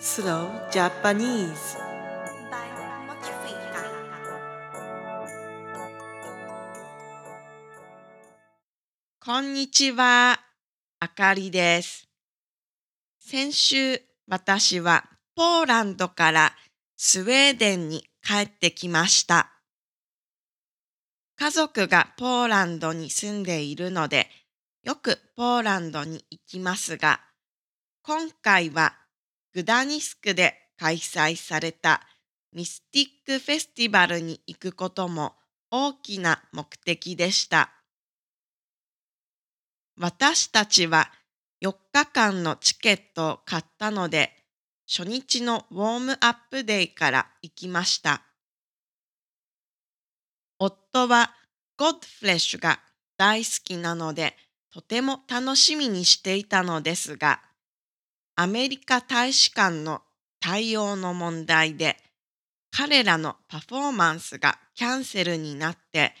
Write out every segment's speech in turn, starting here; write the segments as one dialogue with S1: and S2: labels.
S1: Slow Japanese
S2: by Mochifika.
S3: こんにちは、あかりです。先週、私はポーランドからスウェーデンに帰ってきました。家族がポーランドに住んでいるので、よくポーランドに行きますが、今回はグダニスクで開催されたミスティックフェスティバルに行くことも大きな目的でした。私たちは4日間のチケットを買ったので、初日のウォームアップデーから行きました。夫はゴッドフレッシュが大好きなので、とても楽しみにしていたのですが、アメリカ大使館の対応の問題で、彼らのパフォーマンスがキャンセルになって、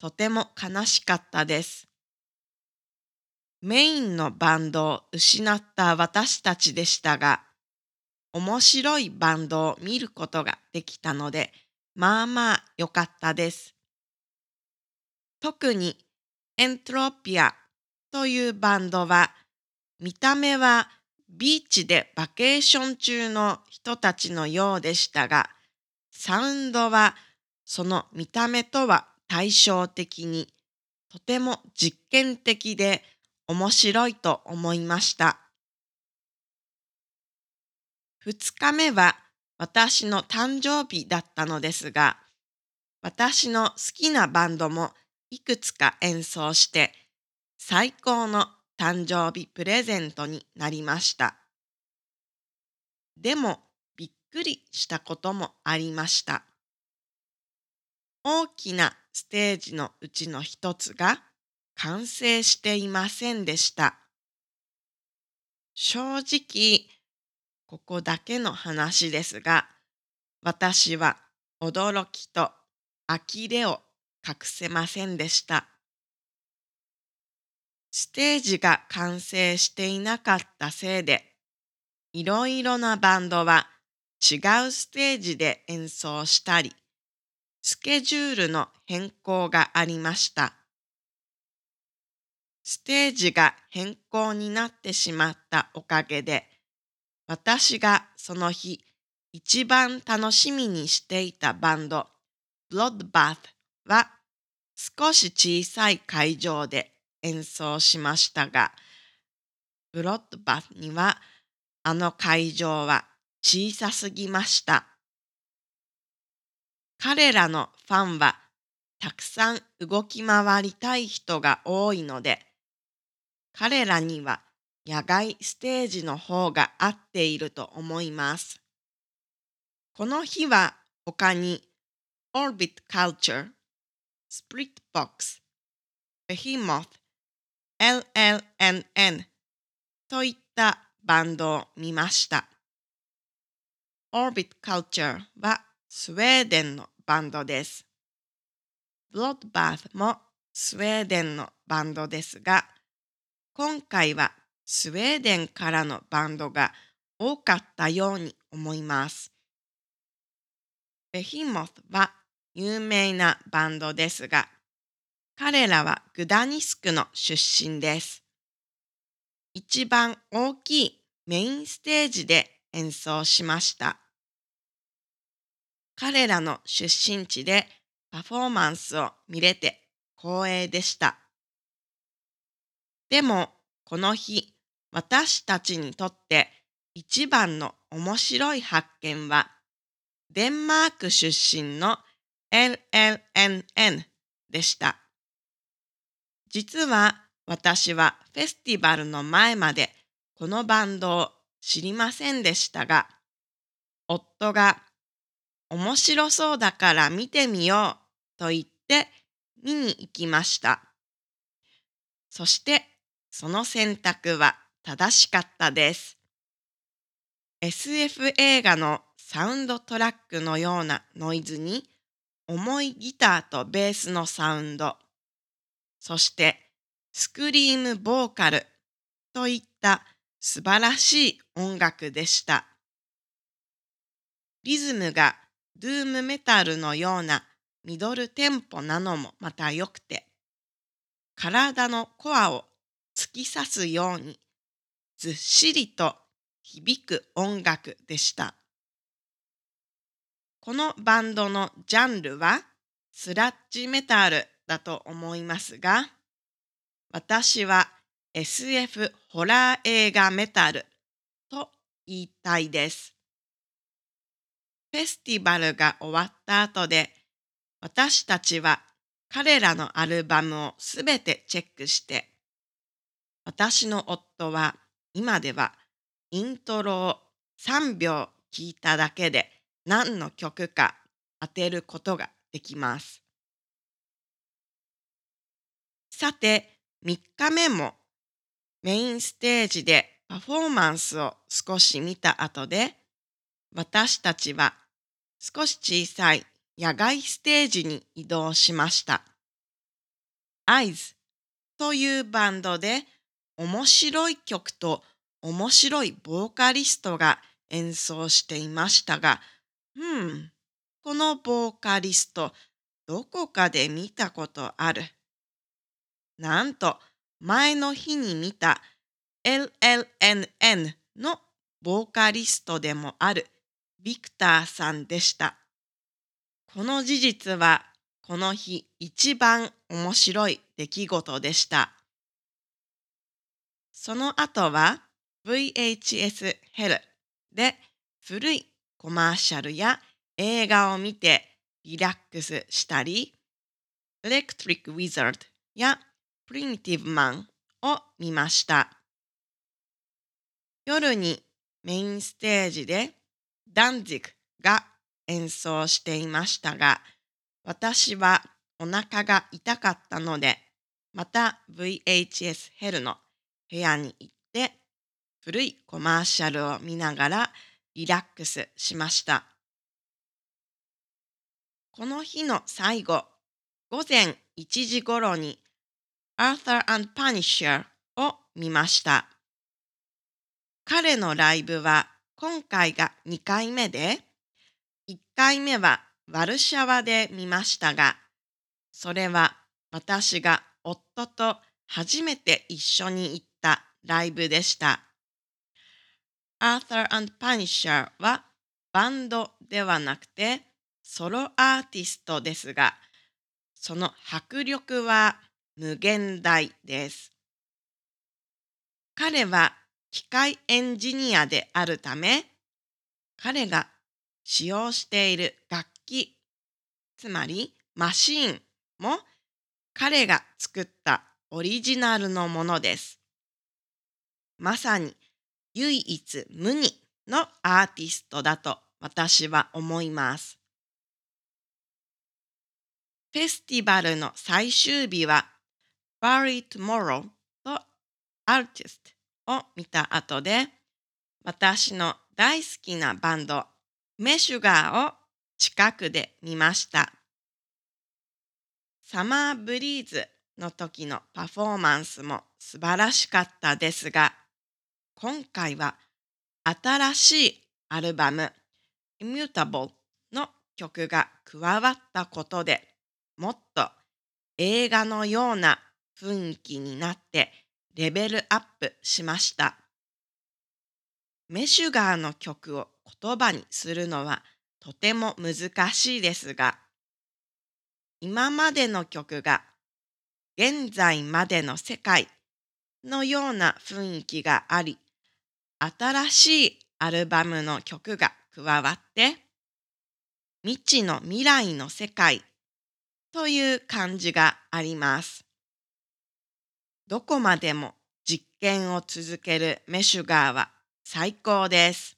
S3: とても悲しかったです。メインのバンドを失った私たちでしたが、面白いバンドを見ることができたので、まあまあ良かったです。特にエントロピアというバンドは、見た目はビーチでバケーション中の人たちのようでしたが、サウンドはその見た目とは対照的にとても実験的で面白いと思いました。2日目は私の誕生日だったのですが、私の好きなバンドもいくつか演奏して最高の誕生日プレゼントになりました。でもびっくりしたこともありました。大きなステージのうちの一つが完成していませんでした。正直、ここだけの話ですが、私は驚きと呆れを隠せませんでした。ステージが完成していなかったせいで、いろいろなバンドは違うステージで演奏したり、スケジュールの変更がありました。ステージが変更になってしまったおかげで、私がその日一番楽しみにしていたバンド、Bloodbath は少し小さい会場で演奏しましたが、Bloodbath にはあの会場は小さすぎました。彼らのファンはたくさん動き回りたい人が多いので、彼らには野外ステージの方が合っていると思います。この日は他に Orbit Culture、Splitbox、Behemoth、LLNN といったバンドを見ました。Orbit Culture はスウェーデンのバンドです。Bloodbath もスウェーデンのバンドですが、今回はスウェーデンからのバンドが多かったように思います。ベヒモスは有名なバンドですが、彼らはグダニスクの出身です。一番大きいメインステージで演奏しました。彼らの出身地でパフォーマンスを見れて光栄でした。でもこの日私たちにとって一番の面白い発見はデンマーク出身の LLNN でした。実は私はフェスティバルの前までこのバンドを知りませんでしたが、夫が面白そうだから見てみようと言って見に行きました。そしてその選択は正しかったです。SF 映画のサウンドトラックのようなノイズに重いギターとベースのサウンド、そしてスクリームボーカルといった素晴らしい音楽でした。リズムがドゥームメタルのようなミドルテンポなのもまた良くて、体のコアを突き刺すようにずっしりと響く音楽でした。このバンドのジャンルはスラッジメタルだと思いますが、私は SF ホラー映画メタルと言いたいです。フェスティバルが終わった後で、私たちは彼らのアルバムをすべてチェックして、私の夫は今ではイントロを3秒聞いただけで何の曲か当てることができます。さて、3日目もメインステージでパフォーマンスを少し見た後で、私たちは少し小さい野外ステージに移動しました。アイズというバンドで面白い曲と面白いボーカリストが演奏していましたが、うん、このボーカリストどこかで見たことある。なんと前の日に見た LLNN のボーカリストでもあるビクターさんでした。この事実はこの日一番面白い出来事でした。その後は VHS ヘルで古いコマーシャルや映画を見てリラックスしたり、エレクトリック・ウィザードやプリミティブ・マンを見ました。夜にメインステージでダンジクが演奏していましたが、私はお腹が痛かったので、また VHS ヘルの部屋に行って古いコマーシャルを見ながらリラックスしました。この日の最後、午前1時頃に Arthur and Punisher を見ました。彼のライブは今回が2回目で、1回目はワルシャワで見ましたが、それは私が夫と初めて一緒に行ったライブでした。Arthur and Punisher はバンドではなくてソロアーティストですが、その迫力は無限大です。彼は機械エンジニアであるため、彼が使用している楽器、つまりマシーンも彼が作ったオリジナルのものです。まさに唯一無二のアーティストだと私は思います。フェスティバルの最終日は Barry Tomorrow と Artist を見た後で私の大好きなバンドメシュガーを近くで見ました。サマーブリーズの時のパフォーマンスも素晴らしかったですが今回は新しいアルバム Immutable の曲が加わったことでもっと映画のような雰囲気になってレベルアップしました。メシュガーの曲を言葉にするのはとても難しいですが、今までの曲が現在までの世界のような雰囲気があり、新しいアルバムの曲が加わって、未知の未来の世界という感じがあります。どこまでも実験を続けるメシュガーは最高です。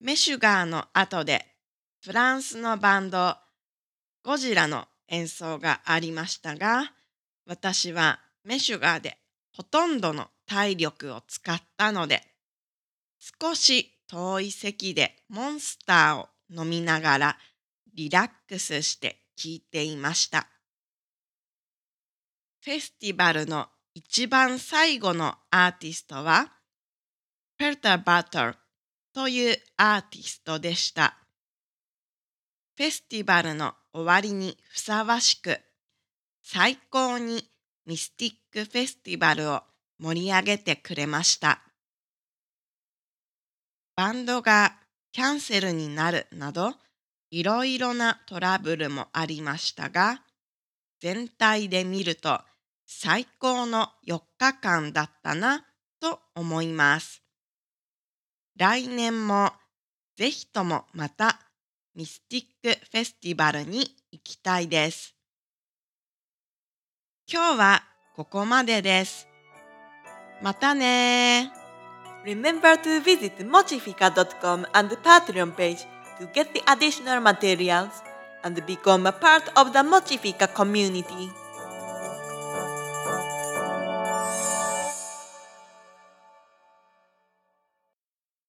S3: メシュガーの後でフランスのバンドゴジラの演奏がありましたが私はメシュガーでほとんどの体力を使ったので少し遠い席でモンスターを飲みながらリラックスして聴いていました。フェスティバルの一番最後のアーティストはペルタ・バトルというアーティストでした。フェスティバルの終わりにふさわしく、最高にミスティックフェスティバルを盛り上げてくれました。バンドがキャンセルになるなど、いろいろなトラブルもありましたが、全体で見ると最高の4日間だったなと思います。来年もぜひともまたミスティックフェスティバルに行きたいです。今日はここまでです。またね
S1: Remember to visit mochifica.com and the Patreon page to get the additional materials and become a part of the Mochifica community.